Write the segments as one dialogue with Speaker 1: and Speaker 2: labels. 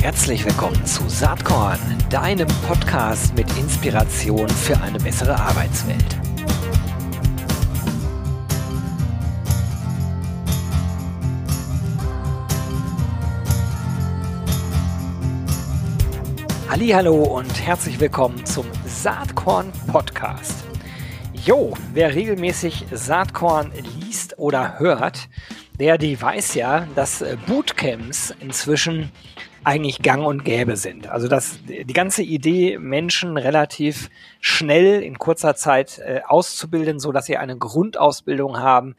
Speaker 1: Herzlich willkommen zu Saatkorn, deinem Podcast mit Inspiration für eine bessere Arbeitswelt. Hallo und herzlich willkommen zum Saatkorn Podcast. Jo, wer regelmäßig Saatkorn liest oder hört, der die weiß ja, dass äh, Bootcamps inzwischen eigentlich gang und gäbe sind. Also dass die ganze Idee, Menschen relativ schnell in kurzer Zeit äh, auszubilden, so dass sie eine Grundausbildung haben,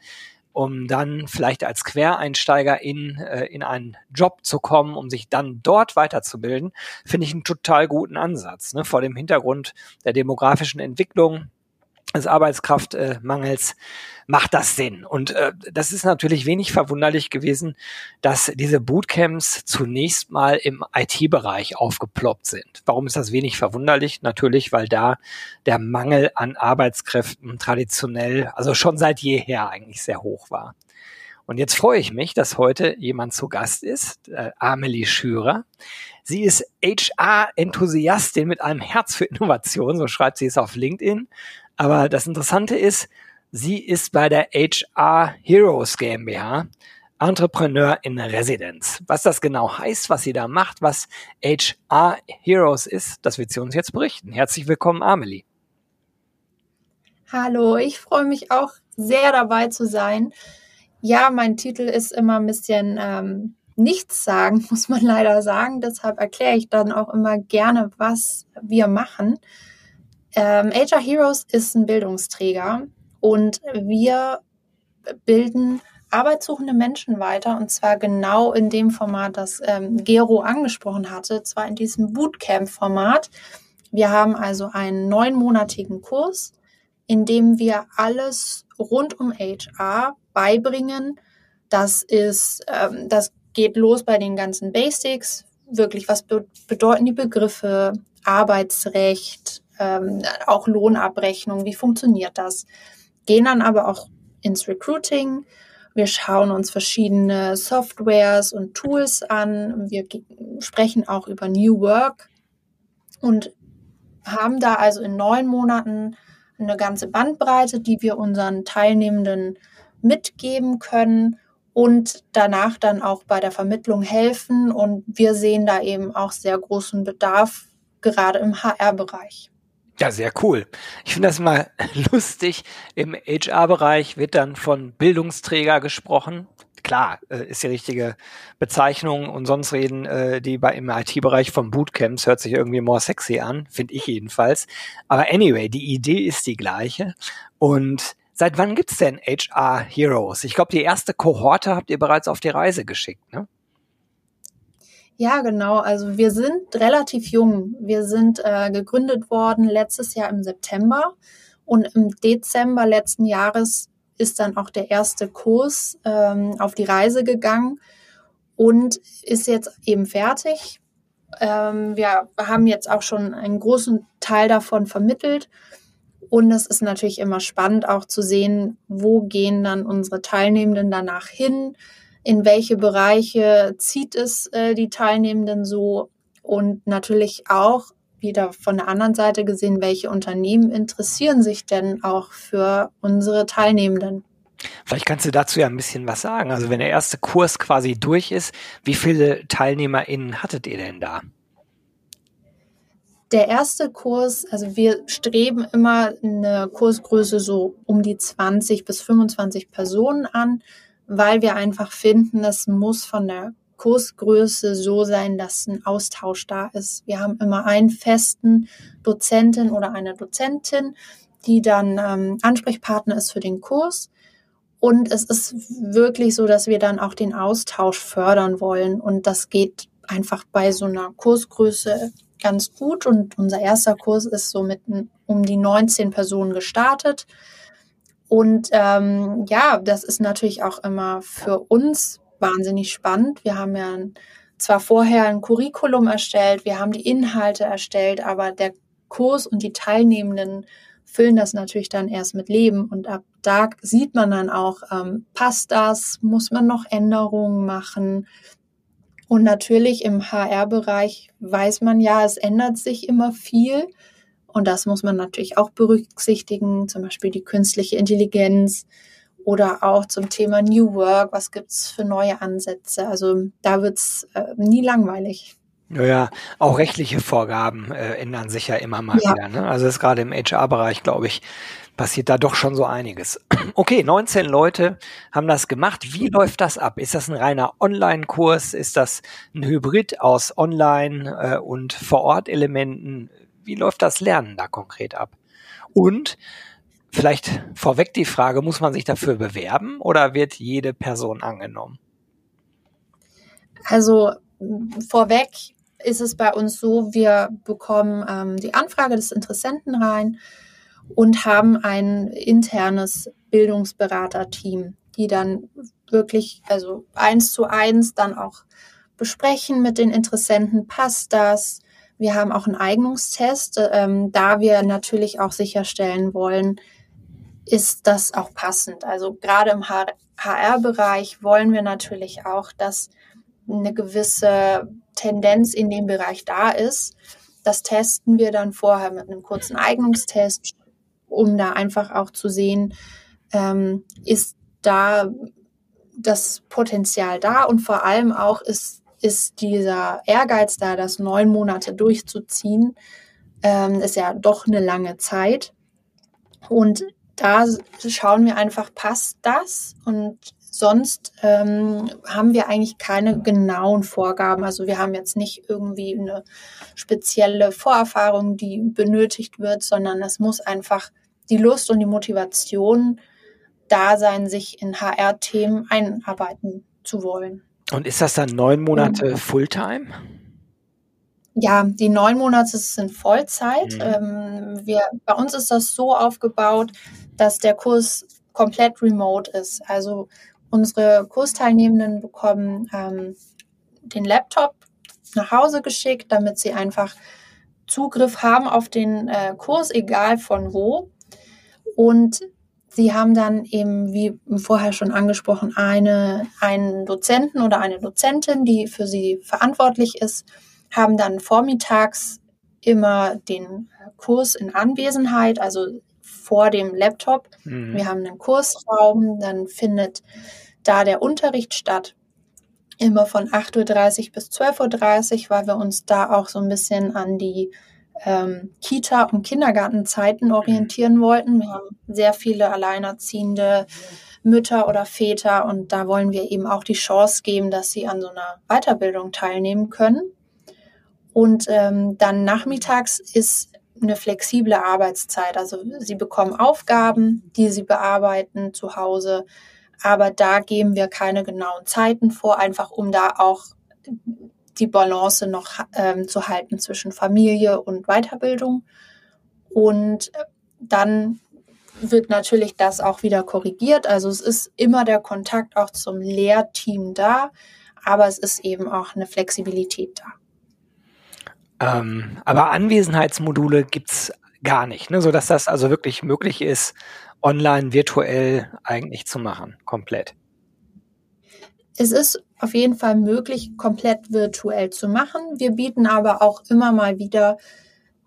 Speaker 1: um dann vielleicht als Quereinsteiger in, äh, in einen Job zu kommen, um sich dann dort weiterzubilden, finde ich einen total guten Ansatz. Ne? Vor dem Hintergrund der demografischen Entwicklung, des Arbeitskraftmangels macht das Sinn. Und äh, das ist natürlich wenig verwunderlich gewesen, dass diese Bootcamps zunächst mal im IT-Bereich aufgeploppt sind. Warum ist das wenig verwunderlich? Natürlich, weil da der Mangel an Arbeitskräften traditionell, also schon seit jeher eigentlich sehr hoch war. Und jetzt freue ich mich, dass heute jemand zu Gast ist, äh, Amelie Schürer. Sie ist HR-Enthusiastin mit einem Herz für Innovation, so schreibt sie es auf LinkedIn aber das Interessante ist, sie ist bei der HR Heroes GmbH Entrepreneur in Residence. Was das genau heißt, was sie da macht, was HR Heroes ist, das wird sie uns jetzt berichten. Herzlich willkommen, Amelie.
Speaker 2: Hallo, ich freue mich auch sehr dabei zu sein. Ja, mein Titel ist immer ein bisschen ähm, nichts sagen, muss man leider sagen. Deshalb erkläre ich dann auch immer gerne, was wir machen. Ähm, HR Heroes ist ein Bildungsträger und wir bilden arbeitssuchende Menschen weiter und zwar genau in dem Format, das ähm, Gero angesprochen hatte, zwar in diesem Bootcamp-Format. Wir haben also einen neunmonatigen Kurs, in dem wir alles rund um HR beibringen. Das ist, ähm, das geht los bei den ganzen Basics, wirklich, was be bedeuten die Begriffe, Arbeitsrecht, ähm, auch Lohnabrechnung, wie funktioniert das? Gehen dann aber auch ins Recruiting. Wir schauen uns verschiedene Softwares und Tools an. Wir sprechen auch über New Work und haben da also in neun Monaten eine ganze Bandbreite, die wir unseren Teilnehmenden mitgeben können und danach dann auch bei der Vermittlung helfen. Und wir sehen da eben auch sehr großen Bedarf, gerade im HR-Bereich.
Speaker 1: Ja, sehr cool. Ich finde das immer lustig. Im HR-Bereich wird dann von Bildungsträger gesprochen. Klar, äh, ist die richtige Bezeichnung und sonst reden äh, die bei im IT-Bereich von Bootcamps, hört sich irgendwie more sexy an, finde ich jedenfalls. Aber anyway, die Idee ist die gleiche. Und seit wann gibt's denn HR Heroes? Ich glaube, die erste Kohorte habt ihr bereits auf die Reise geschickt, ne?
Speaker 2: Ja, genau. Also wir sind relativ jung. Wir sind äh, gegründet worden letztes Jahr im September und im Dezember letzten Jahres ist dann auch der erste Kurs ähm, auf die Reise gegangen und ist jetzt eben fertig. Ähm, wir haben jetzt auch schon einen großen Teil davon vermittelt. Und es ist natürlich immer spannend auch zu sehen, wo gehen dann unsere Teilnehmenden danach hin in welche Bereiche zieht es äh, die Teilnehmenden so und natürlich auch wieder von der anderen Seite gesehen, welche Unternehmen interessieren sich denn auch für unsere Teilnehmenden.
Speaker 1: Vielleicht kannst du dazu ja ein bisschen was sagen. Also wenn der erste Kurs quasi durch ist, wie viele TeilnehmerInnen hattet ihr denn da?
Speaker 2: Der erste Kurs, also wir streben immer eine Kursgröße so um die 20 bis 25 Personen an weil wir einfach finden, es muss von der Kursgröße so sein, dass ein Austausch da ist. Wir haben immer einen festen Dozentin oder eine Dozentin, die dann ähm, Ansprechpartner ist für den Kurs. Und es ist wirklich so, dass wir dann auch den Austausch fördern wollen. Und das geht einfach bei so einer Kursgröße ganz gut. Und unser erster Kurs ist so mit um die 19 Personen gestartet. Und ähm, ja, das ist natürlich auch immer für uns wahnsinnig spannend. Wir haben ja zwar vorher ein Curriculum erstellt, wir haben die Inhalte erstellt, aber der Kurs und die Teilnehmenden füllen das natürlich dann erst mit Leben und ab da sieht man dann auch, ähm, passt das, muss man noch Änderungen machen. Und natürlich im HR-Bereich weiß man ja, es ändert sich immer viel. Und das muss man natürlich auch berücksichtigen, zum Beispiel die künstliche Intelligenz oder auch zum Thema New Work, was gibt's für neue Ansätze. Also da wird's äh, nie langweilig.
Speaker 1: Naja, auch rechtliche Vorgaben äh, ändern sich ja immer mal ja. wieder. Ne? Also ist gerade im HR-Bereich, glaube ich, passiert da doch schon so einiges. Okay, 19 Leute haben das gemacht. Wie läuft das ab? Ist das ein reiner Online-Kurs? Ist das ein Hybrid aus Online- äh, und Vor-Ort-Elementen? Wie läuft das Lernen da konkret ab? Und vielleicht vorweg die Frage, muss man sich dafür bewerben oder wird jede Person angenommen?
Speaker 2: Also vorweg ist es bei uns so, wir bekommen ähm, die Anfrage des Interessenten rein und haben ein internes Bildungsberaterteam, die dann wirklich, also eins zu eins dann auch besprechen mit den Interessenten, passt das? Wir haben auch einen Eignungstest, ähm, da wir natürlich auch sicherstellen wollen, ist das auch passend. Also gerade im HR-Bereich wollen wir natürlich auch, dass eine gewisse Tendenz in dem Bereich da ist. Das testen wir dann vorher mit einem kurzen Eignungstest, um da einfach auch zu sehen, ähm, ist da das Potenzial da und vor allem auch ist, ist dieser Ehrgeiz da, das neun Monate durchzuziehen, ähm, ist ja doch eine lange Zeit. Und da schauen wir einfach, passt das? Und sonst ähm, haben wir eigentlich keine genauen Vorgaben. Also wir haben jetzt nicht irgendwie eine spezielle Vorerfahrung, die benötigt wird, sondern es muss einfach die Lust und die Motivation da sein, sich in HR-Themen einarbeiten zu wollen.
Speaker 1: Und ist das dann neun Monate Fulltime?
Speaker 2: Ja, die neun Monate sind Vollzeit. Mhm. Ähm, wir, bei uns ist das so aufgebaut, dass der Kurs komplett remote ist. Also unsere Kursteilnehmenden bekommen ähm, den Laptop nach Hause geschickt, damit sie einfach Zugriff haben auf den äh, Kurs, egal von wo. Und sie haben dann eben, wie vorher schon angesprochen, eine, einen Dozenten oder eine Dozentin, die für sie verantwortlich ist, haben dann vormittags immer den Kurs in Anwesenheit, also vor dem Laptop. Mhm. Wir haben einen Kursraum, dann findet da der Unterricht statt. Immer von 8.30 Uhr bis 12.30 Uhr, weil wir uns da auch so ein bisschen an die ähm, Kita- und Kindergartenzeiten orientieren wollten. Wir haben sehr viele alleinerziehende Mütter oder Väter und da wollen wir eben auch die Chance geben, dass sie an so einer Weiterbildung teilnehmen können. Und ähm, dann nachmittags ist eine flexible Arbeitszeit. Also sie bekommen Aufgaben, die sie bearbeiten zu Hause, aber da geben wir keine genauen Zeiten vor, einfach um da auch die Balance noch ähm, zu halten zwischen Familie und Weiterbildung. Und dann wird natürlich das auch wieder korrigiert. Also es ist immer der Kontakt auch zum Lehrteam da, aber es ist eben auch eine Flexibilität da.
Speaker 1: Ähm, aber Anwesenheitsmodule gibt's gar nicht, ne? sodass das also wirklich möglich ist, online virtuell eigentlich zu machen, komplett.
Speaker 2: Es ist auf jeden Fall möglich, komplett virtuell zu machen. Wir bieten aber auch immer mal wieder,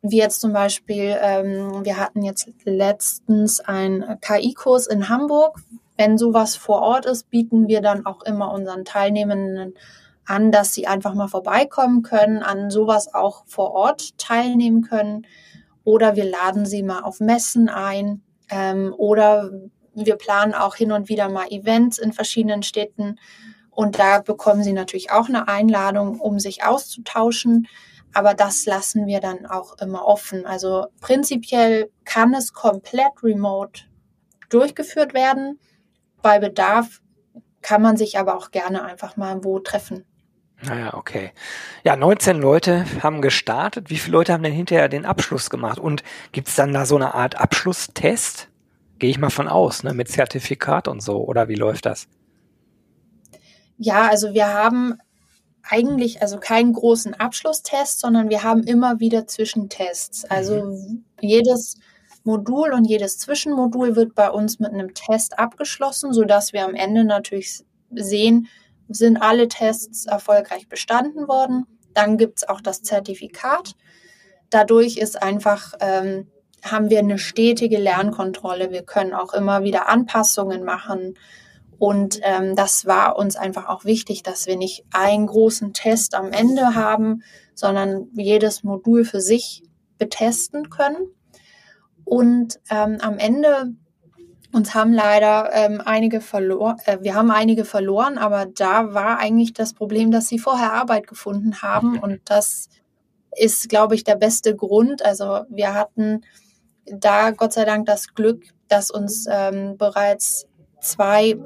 Speaker 2: wie jetzt zum Beispiel, ähm, wir hatten jetzt letztens einen KI-Kurs in Hamburg. Wenn sowas vor Ort ist, bieten wir dann auch immer unseren Teilnehmenden an, dass sie einfach mal vorbeikommen können, an sowas auch vor Ort teilnehmen können. Oder wir laden sie mal auf Messen ein. Ähm, oder wir planen auch hin und wieder mal Events in verschiedenen Städten. Und da bekommen sie natürlich auch eine Einladung, um sich auszutauschen. Aber das lassen wir dann auch immer offen. Also prinzipiell kann es komplett remote durchgeführt werden. Bei Bedarf kann man sich aber auch gerne einfach mal wo treffen.
Speaker 1: Naja, okay. Ja, 19 Leute haben gestartet. Wie viele Leute haben denn hinterher den Abschluss gemacht? Und gibt es dann da so eine Art Abschlusstest? Gehe ich mal von aus, ne? Mit Zertifikat und so. Oder wie läuft das?
Speaker 2: Ja, also wir haben eigentlich also keinen großen Abschlusstest, sondern wir haben immer wieder Zwischentests. Also mhm. jedes Modul und jedes Zwischenmodul wird bei uns mit einem Test abgeschlossen, sodass wir am Ende natürlich sehen, sind alle Tests erfolgreich bestanden worden. Dann gibt es auch das Zertifikat. Dadurch ist einfach, ähm, haben wir eine stetige Lernkontrolle. Wir können auch immer wieder Anpassungen machen. Und ähm, das war uns einfach auch wichtig, dass wir nicht einen großen Test am Ende haben, sondern jedes Modul für sich betesten können. Und ähm, am Ende uns haben leider ähm, einige verloren, äh, wir haben einige verloren, aber da war eigentlich das Problem, dass sie vorher Arbeit gefunden haben und das ist, glaube ich, der beste Grund. Also wir hatten da Gott sei Dank das Glück, dass uns ähm, bereits zwei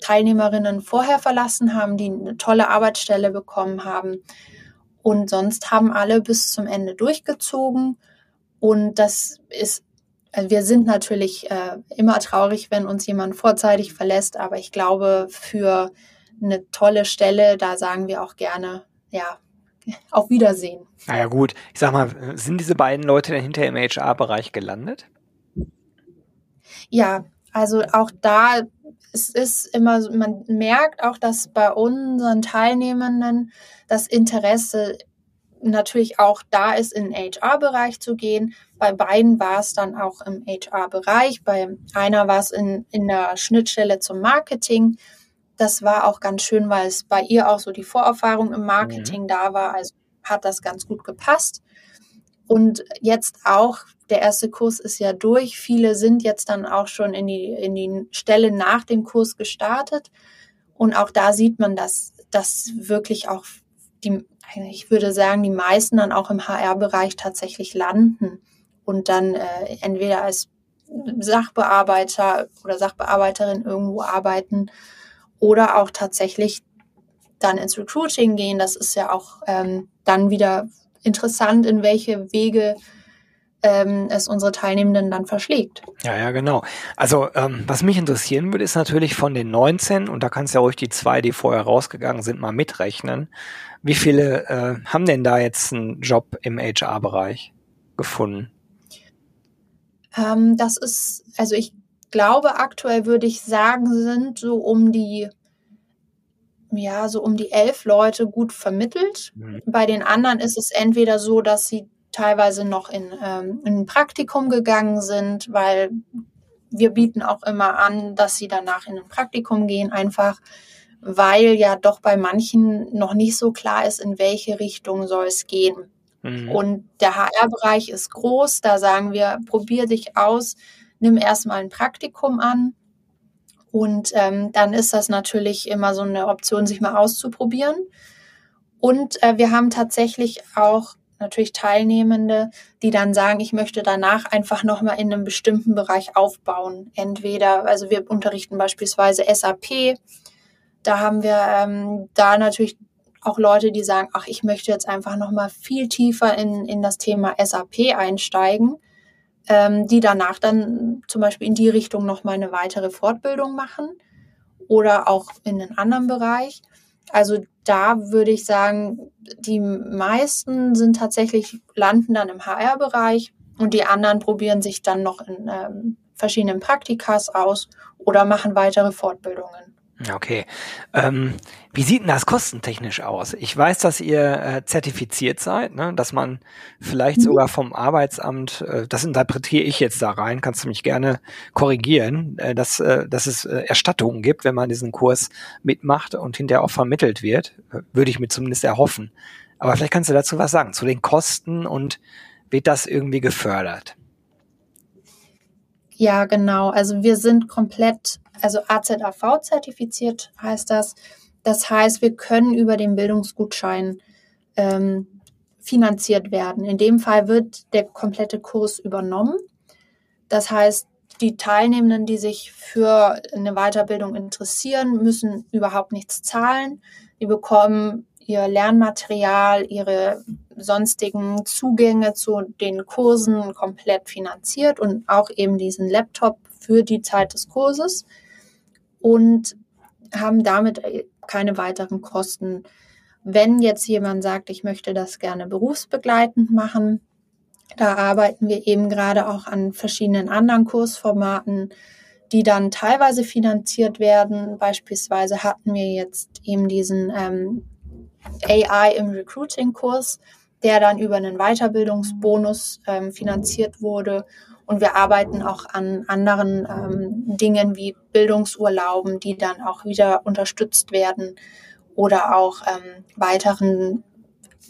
Speaker 2: Teilnehmerinnen vorher verlassen haben, die eine tolle Arbeitsstelle bekommen haben. Und sonst haben alle bis zum Ende durchgezogen. Und das ist, also wir sind natürlich äh, immer traurig, wenn uns jemand vorzeitig verlässt, aber ich glaube, für eine tolle Stelle, da sagen wir auch gerne, ja, auf Wiedersehen.
Speaker 1: Naja gut, ich sag mal, sind diese beiden Leute denn hinterher im HR-Bereich gelandet?
Speaker 2: Ja, also auch da es ist immer, man merkt auch, dass bei unseren Teilnehmenden das Interesse natürlich auch da ist, in den HR-Bereich zu gehen. Bei beiden war es dann auch im HR-Bereich. Bei einer war es in, in der Schnittstelle zum Marketing. Das war auch ganz schön, weil es bei ihr auch so die Vorerfahrung im Marketing mhm. da war. Also hat das ganz gut gepasst. Und jetzt auch, der erste Kurs ist ja durch. Viele sind jetzt dann auch schon in die, in die Stelle nach dem Kurs gestartet. Und auch da sieht man, dass, dass wirklich auch die, ich würde sagen, die meisten dann auch im HR-Bereich tatsächlich landen und dann äh, entweder als Sachbearbeiter oder Sachbearbeiterin irgendwo arbeiten oder auch tatsächlich dann ins Recruiting gehen. Das ist ja auch ähm, dann wieder interessant, in welche Wege ähm, es unsere Teilnehmenden dann verschlägt.
Speaker 1: Ja, ja, genau. Also ähm, was mich interessieren würde, ist natürlich von den 19, und da kannst du ja ruhig die zwei, die vorher rausgegangen sind, mal mitrechnen. Wie viele äh, haben denn da jetzt einen Job im HR-Bereich gefunden?
Speaker 2: Ähm, das ist, also ich glaube, aktuell würde ich sagen, sind so um die ja, so um die elf Leute gut vermittelt. Mhm. Bei den anderen ist es entweder so, dass sie teilweise noch in, ähm, in ein Praktikum gegangen sind, weil wir bieten auch immer an, dass sie danach in ein Praktikum gehen, einfach weil ja doch bei manchen noch nicht so klar ist, in welche Richtung soll es gehen. Mhm. Und der HR-Bereich ist groß, da sagen wir, probier dich aus, nimm erstmal ein Praktikum an und ähm, dann ist das natürlich immer so eine Option, sich mal auszuprobieren. Und äh, wir haben tatsächlich auch natürlich Teilnehmende, die dann sagen, ich möchte danach einfach nochmal in einem bestimmten Bereich aufbauen. Entweder, also wir unterrichten beispielsweise SAP, da haben wir ähm, da natürlich auch Leute, die sagen, ach, ich möchte jetzt einfach nochmal viel tiefer in, in das Thema SAP einsteigen die danach dann zum Beispiel in die Richtung nochmal eine weitere Fortbildung machen oder auch in einen anderen Bereich. Also da würde ich sagen, die meisten sind tatsächlich, landen dann im HR-Bereich und die anderen probieren sich dann noch in ähm, verschiedenen Praktikas aus oder machen weitere Fortbildungen.
Speaker 1: Okay. Ähm, wie sieht denn das kostentechnisch aus? Ich weiß, dass ihr äh, zertifiziert seid, ne? dass man vielleicht sogar vom Arbeitsamt, äh, das interpretiere ich jetzt da rein, kannst du mich gerne korrigieren, äh, dass, äh, dass es äh, Erstattungen gibt, wenn man diesen Kurs mitmacht und hinterher auch vermittelt wird. Würde ich mir zumindest erhoffen. Aber vielleicht kannst du dazu was sagen, zu den Kosten und wird das irgendwie gefördert?
Speaker 2: Ja, genau. Also wir sind komplett, also AZAV zertifiziert heißt das. Das heißt, wir können über den Bildungsgutschein ähm, finanziert werden. In dem Fall wird der komplette Kurs übernommen. Das heißt, die Teilnehmenden, die sich für eine Weiterbildung interessieren, müssen überhaupt nichts zahlen. Die bekommen ihr Lernmaterial, ihre sonstigen Zugänge zu den Kursen komplett finanziert und auch eben diesen Laptop für die Zeit des Kurses und haben damit keine weiteren Kosten. Wenn jetzt jemand sagt, ich möchte das gerne berufsbegleitend machen, Da arbeiten wir eben gerade auch an verschiedenen anderen Kursformaten, die dann teilweise finanziert werden. Beispielsweise hatten wir jetzt eben diesen ähm, AI im Recruiting-Kurs, der dann über einen Weiterbildungsbonus ähm, finanziert wurde. Und wir arbeiten auch an anderen ähm, Dingen wie Bildungsurlauben, die dann auch wieder unterstützt werden oder auch ähm, weiteren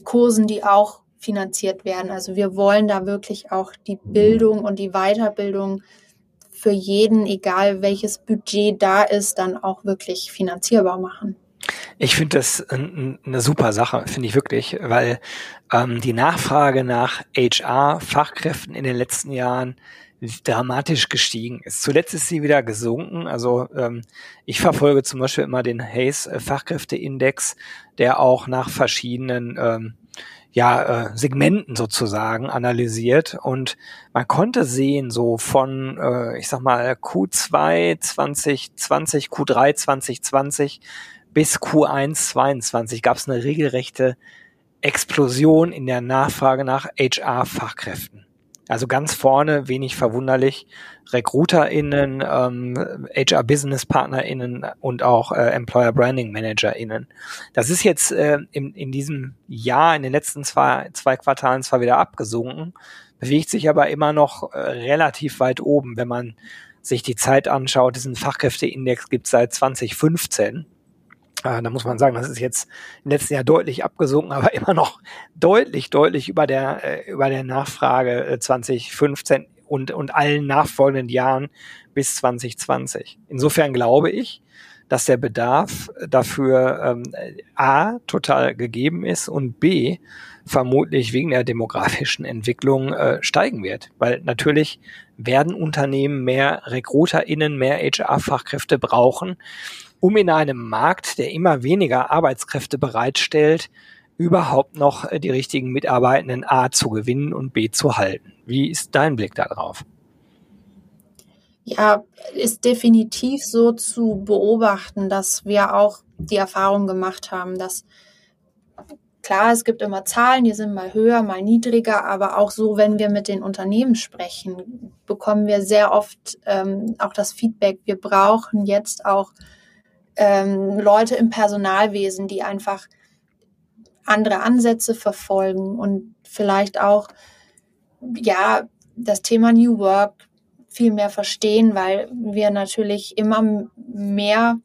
Speaker 2: Kursen, die auch finanziert werden. Also wir wollen da wirklich auch die Bildung und die Weiterbildung für jeden, egal welches Budget da ist, dann auch wirklich finanzierbar machen.
Speaker 1: Ich finde das eine super Sache, finde ich wirklich, weil ähm, die Nachfrage nach HR-Fachkräften in den letzten Jahren dramatisch gestiegen ist. Zuletzt ist sie wieder gesunken. Also ähm, ich verfolge zum Beispiel immer den Hayes Fachkräfteindex, der auch nach verschiedenen ähm, ja, äh, Segmenten sozusagen analysiert und man konnte sehen, so von, äh, ich sag mal, Q2 2020, Q3 2020 bis Q1 22 gab es eine regelrechte Explosion in der Nachfrage nach HR-Fachkräften. Also ganz vorne, wenig verwunderlich, RecruiterInnen, ähm, HR-Business-PartnerInnen und auch äh, Employer Branding ManagerInnen. Das ist jetzt äh, in, in diesem Jahr, in den letzten zwei, zwei Quartalen zwar wieder abgesunken, bewegt sich aber immer noch äh, relativ weit oben, wenn man sich die Zeit anschaut. Diesen Fachkräfteindex gibt es seit 2015 äh, da muss man sagen, das ist jetzt im letzten Jahr deutlich abgesunken, aber immer noch deutlich, deutlich über der, äh, über der Nachfrage äh, 2015 und, und allen nachfolgenden Jahren bis 2020. Insofern glaube ich, dass der Bedarf dafür ähm, A total gegeben ist und B vermutlich wegen der demografischen Entwicklung äh, steigen wird. Weil natürlich werden Unternehmen mehr RekruterInnen, mehr HR-Fachkräfte brauchen, um in einem Markt, der immer weniger Arbeitskräfte bereitstellt, überhaupt noch äh, die richtigen Mitarbeitenden A zu gewinnen und B zu halten. Wie ist dein Blick darauf?
Speaker 2: Ja, ist definitiv so zu beobachten, dass wir auch die Erfahrung gemacht haben, dass klar, es gibt immer Zahlen, die sind mal höher, mal niedriger, aber auch so, wenn wir mit den Unternehmen sprechen, bekommen wir sehr oft ähm, auch das Feedback, wir brauchen jetzt auch ähm, Leute im Personalwesen, die einfach andere Ansätze verfolgen und vielleicht auch, ja, das Thema New Work viel mehr verstehen, weil wir natürlich immer mehr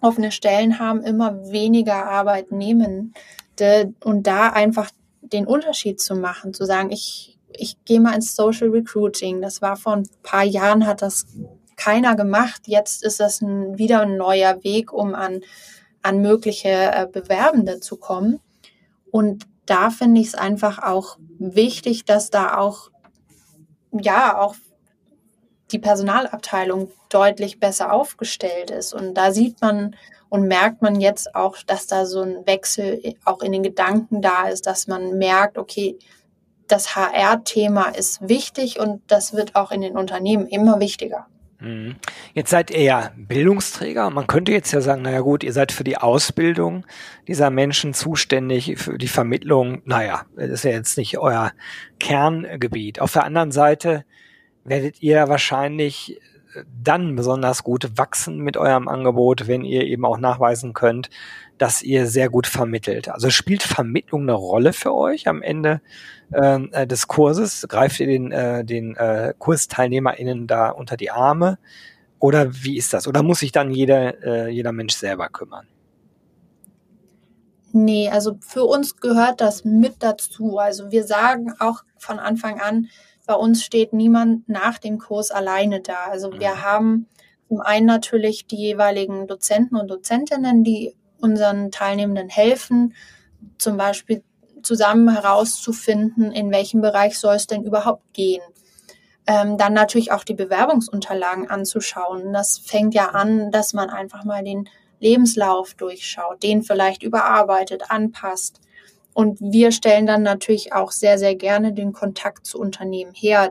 Speaker 2: offene Stellen haben, immer weniger Arbeitnehmende und da einfach den Unterschied zu machen, zu sagen, ich, ich gehe mal ins Social Recruiting. Das war vor ein paar Jahren, hat das keiner gemacht. Jetzt ist das ein, wieder ein neuer Weg, um an, an mögliche äh, Bewerbende zu kommen. Und da finde ich es einfach auch wichtig, dass da auch, ja, auch die Personalabteilung deutlich besser aufgestellt ist. Und da sieht man und merkt man jetzt auch, dass da so ein Wechsel auch in den Gedanken da ist, dass man merkt, okay, das HR-Thema ist wichtig und das wird auch in den Unternehmen immer wichtiger.
Speaker 1: Mhm. Jetzt seid ihr ja Bildungsträger. Man könnte jetzt ja sagen, naja gut, ihr seid für die Ausbildung dieser Menschen zuständig, für die Vermittlung. Naja, das ist ja jetzt nicht euer Kerngebiet. Auf der anderen Seite werdet ihr wahrscheinlich dann besonders gut wachsen mit eurem Angebot, wenn ihr eben auch nachweisen könnt, dass ihr sehr gut vermittelt. Also spielt Vermittlung eine Rolle für euch am Ende äh, des Kurses? Greift ihr den, äh, den äh, KursteilnehmerInnen da unter die Arme? Oder wie ist das? Oder muss sich dann jeder, äh, jeder Mensch selber kümmern?
Speaker 2: Nee, also für uns gehört das mit dazu. Also wir sagen auch von Anfang an, bei uns steht niemand nach dem Kurs alleine da. Also wir mhm. haben zum einen natürlich die jeweiligen Dozenten und Dozentinnen, die unseren Teilnehmenden helfen, zum Beispiel zusammen herauszufinden, in welchem Bereich soll es denn überhaupt gehen. Ähm, dann natürlich auch die Bewerbungsunterlagen anzuschauen. Das fängt ja an, dass man einfach mal den Lebenslauf durchschaut, den vielleicht überarbeitet, anpasst. Und wir stellen dann natürlich auch sehr, sehr gerne den Kontakt zu Unternehmen her.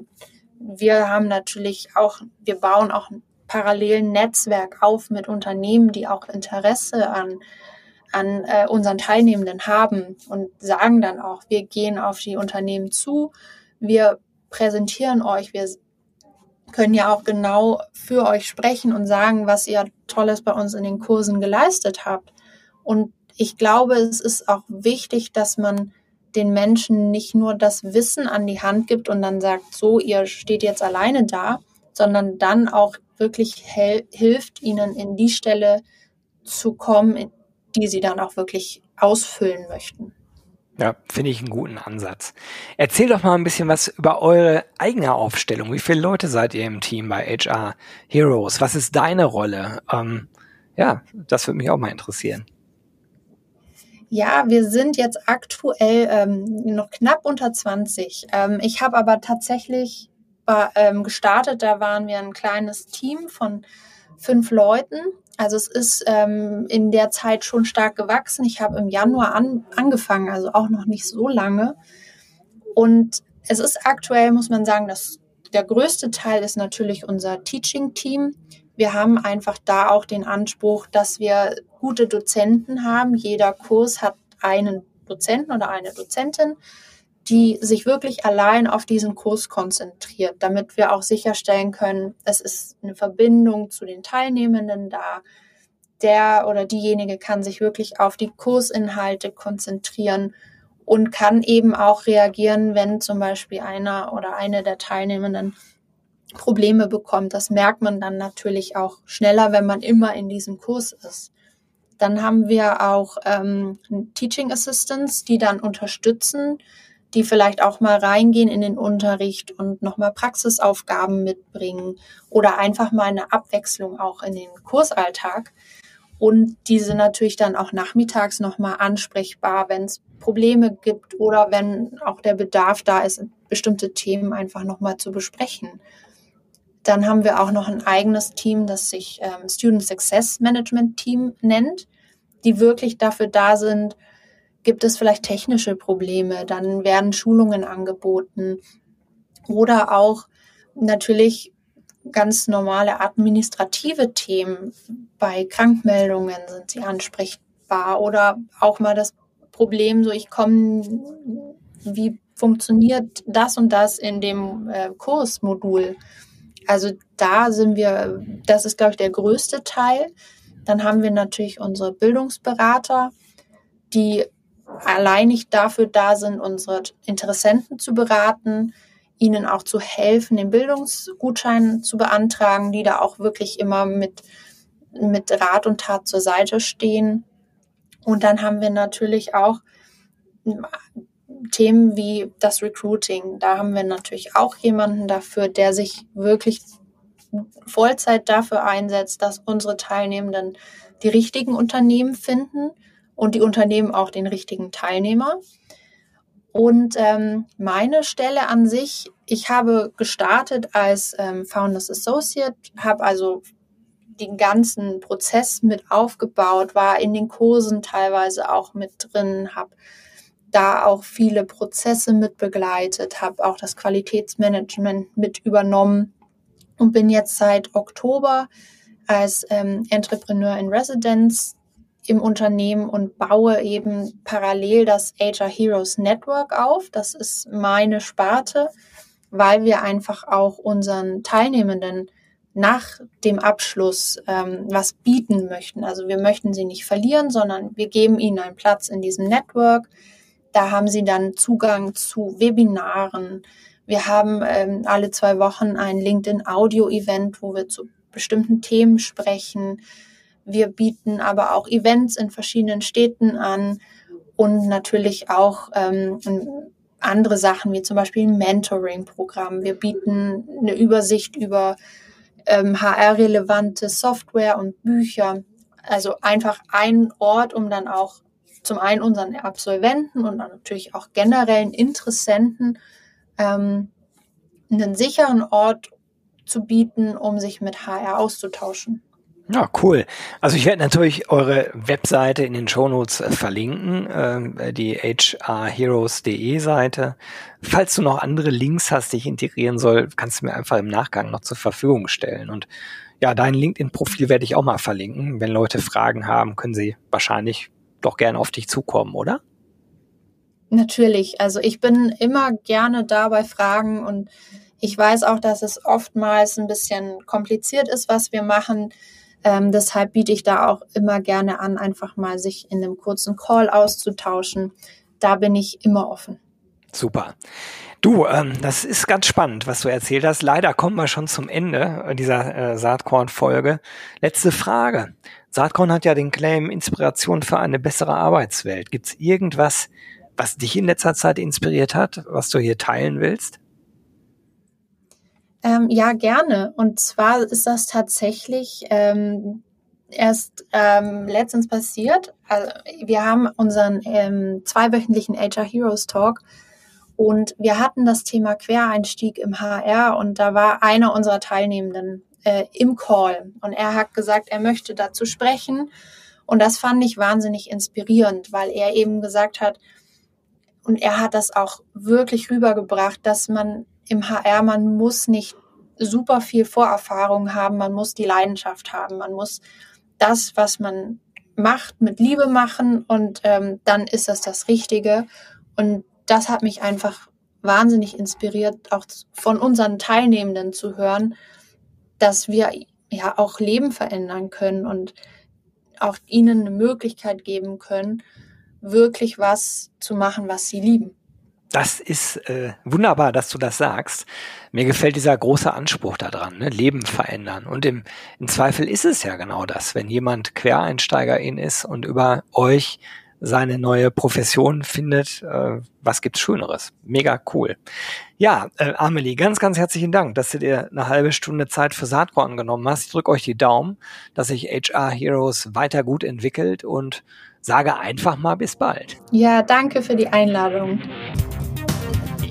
Speaker 2: Wir haben natürlich auch, wir bauen auch parallelen Netzwerk auf mit Unternehmen, die auch Interesse an, an äh, unseren Teilnehmenden haben und sagen dann auch, wir gehen auf die Unternehmen zu, wir präsentieren euch, wir können ja auch genau für euch sprechen und sagen, was ihr Tolles bei uns in den Kursen geleistet habt. Und ich glaube, es ist auch wichtig, dass man den Menschen nicht nur das Wissen an die Hand gibt und dann sagt, so, ihr steht jetzt alleine da, sondern dann auch wirklich hilft, ihnen in die Stelle zu kommen, die sie dann auch wirklich ausfüllen möchten.
Speaker 1: Ja, finde ich einen guten Ansatz. Erzähl doch mal ein bisschen was über eure eigene Aufstellung. Wie viele Leute seid ihr im Team bei HR Heroes? Was ist deine Rolle? Ähm, ja, das würde mich auch mal interessieren.
Speaker 2: Ja, wir sind jetzt aktuell ähm, noch knapp unter 20. Ähm, ich habe aber tatsächlich war, ähm, gestartet, da waren wir ein kleines Team von fünf Leuten. Also es ist ähm, in der Zeit schon stark gewachsen. Ich habe im Januar an, angefangen, also auch noch nicht so lange. Und es ist aktuell, muss man sagen, dass der größte Teil ist natürlich unser Teaching-Team. Wir haben einfach da auch den Anspruch, dass wir gute Dozenten haben. Jeder Kurs hat einen Dozenten oder eine Dozentin, die sich wirklich allein auf diesen Kurs konzentriert, damit wir auch sicherstellen können, es ist eine Verbindung zu den Teilnehmenden da. Der oder diejenige kann sich wirklich auf die Kursinhalte konzentrieren und kann eben auch reagieren, wenn zum Beispiel einer oder eine der Teilnehmenden Probleme bekommt. Das merkt man dann natürlich auch schneller, wenn man immer in diesem Kurs ist. Dann haben wir auch ähm, Teaching Assistants, die dann unterstützen, die vielleicht auch mal reingehen in den Unterricht und nochmal Praxisaufgaben mitbringen oder einfach mal eine Abwechslung auch in den Kursalltag. Und diese natürlich dann auch nachmittags nochmal ansprechbar, wenn es Probleme gibt oder wenn auch der Bedarf da ist, bestimmte Themen einfach nochmal zu besprechen. Dann haben wir auch noch ein eigenes Team, das sich ähm, Student Success Management Team nennt, die wirklich dafür da sind, gibt es vielleicht technische Probleme, dann werden Schulungen angeboten oder auch natürlich ganz normale administrative Themen. Bei Krankmeldungen sind sie ansprechbar oder auch mal das Problem, so ich komme, wie funktioniert das und das in dem äh, Kursmodul? Also da sind wir, das ist, glaube ich, der größte Teil. Dann haben wir natürlich unsere Bildungsberater, die alleinig dafür da sind, unsere Interessenten zu beraten, ihnen auch zu helfen, den Bildungsgutschein zu beantragen, die da auch wirklich immer mit, mit Rat und Tat zur Seite stehen. Und dann haben wir natürlich auch Themen wie das Recruiting. Da haben wir natürlich auch jemanden dafür, der sich wirklich Vollzeit dafür einsetzt, dass unsere Teilnehmenden die richtigen Unternehmen finden und die Unternehmen auch den richtigen Teilnehmer. Und ähm, meine Stelle an sich, ich habe gestartet als ähm, Founders Associate, habe also den ganzen Prozess mit aufgebaut, war in den Kursen teilweise auch mit drin, habe da auch viele Prozesse mit begleitet, habe auch das Qualitätsmanagement mit übernommen und bin jetzt seit Oktober als ähm, Entrepreneur in Residence im Unternehmen und baue eben parallel das HR Heroes Network auf. Das ist meine Sparte, weil wir einfach auch unseren Teilnehmenden nach dem Abschluss ähm, was bieten möchten. Also wir möchten sie nicht verlieren, sondern wir geben ihnen einen Platz in diesem Network. Da haben sie dann Zugang zu Webinaren. Wir haben ähm, alle zwei Wochen ein LinkedIn Audio Event, wo wir zu bestimmten Themen sprechen. Wir bieten aber auch Events in verschiedenen Städten an und natürlich auch ähm, andere Sachen wie zum Beispiel ein Mentoring-Programm. Wir bieten eine Übersicht über ähm, HR-relevante Software und Bücher. Also einfach ein Ort, um dann auch zum einen unseren Absolventen und dann natürlich auch generellen Interessenten ähm, einen sicheren Ort zu bieten, um sich mit HR auszutauschen.
Speaker 1: Ja, cool. Also ich werde natürlich eure Webseite in den Shownotes äh, verlinken, äh, die hrheroes.de Seite. Falls du noch andere Links hast, die ich integrieren soll, kannst du mir einfach im Nachgang noch zur Verfügung stellen. Und ja, dein LinkedIn-Profil werde ich auch mal verlinken. Wenn Leute Fragen haben, können sie wahrscheinlich doch gerne auf dich zukommen, oder?
Speaker 2: Natürlich. Also ich bin immer gerne da bei Fragen und ich weiß auch, dass es oftmals ein bisschen kompliziert ist, was wir machen. Ähm, deshalb biete ich da auch immer gerne an, einfach mal sich in einem kurzen Call auszutauschen. Da bin ich immer offen.
Speaker 1: Super. Du, ähm, das ist ganz spannend, was du erzählt hast. Leider kommen wir schon zum Ende dieser äh, Saatkorn-Folge. Letzte Frage. Saatkorn hat ja den Claim Inspiration für eine bessere Arbeitswelt. Gibt es irgendwas, was dich in letzter Zeit inspiriert hat, was du hier teilen willst?
Speaker 2: Ähm, ja, gerne. Und zwar ist das tatsächlich ähm, erst ähm, letztens passiert. Also, wir haben unseren ähm, zweiwöchentlichen HR Heroes Talk und wir hatten das Thema Quereinstieg im HR und da war einer unserer Teilnehmenden äh, im Call und er hat gesagt, er möchte dazu sprechen und das fand ich wahnsinnig inspirierend, weil er eben gesagt hat, und er hat das auch wirklich rübergebracht, dass man im HR, man muss nicht super viel Vorerfahrung haben, man muss die Leidenschaft haben, man muss das, was man macht, mit Liebe machen und ähm, dann ist das das Richtige. Und das hat mich einfach wahnsinnig inspiriert, auch von unseren Teilnehmenden zu hören, dass wir ja auch Leben verändern können und auch ihnen eine Möglichkeit geben können, wirklich was zu machen, was sie lieben.
Speaker 1: Das ist äh, wunderbar, dass du das sagst. Mir gefällt dieser große Anspruch daran, ne? Leben verändern. Und im, im Zweifel ist es ja genau das, wenn jemand Quereinsteiger in ist und über euch seine neue Profession findet, äh, was gibt's Schöneres? Mega cool. Ja, äh, Amelie, ganz, ganz herzlichen Dank, dass du dir eine halbe Stunde Zeit für Saatkorn genommen hast. Ich drücke euch die Daumen, dass sich HR Heroes weiter gut entwickelt und sage einfach mal bis bald.
Speaker 2: Ja, danke für die Einladung.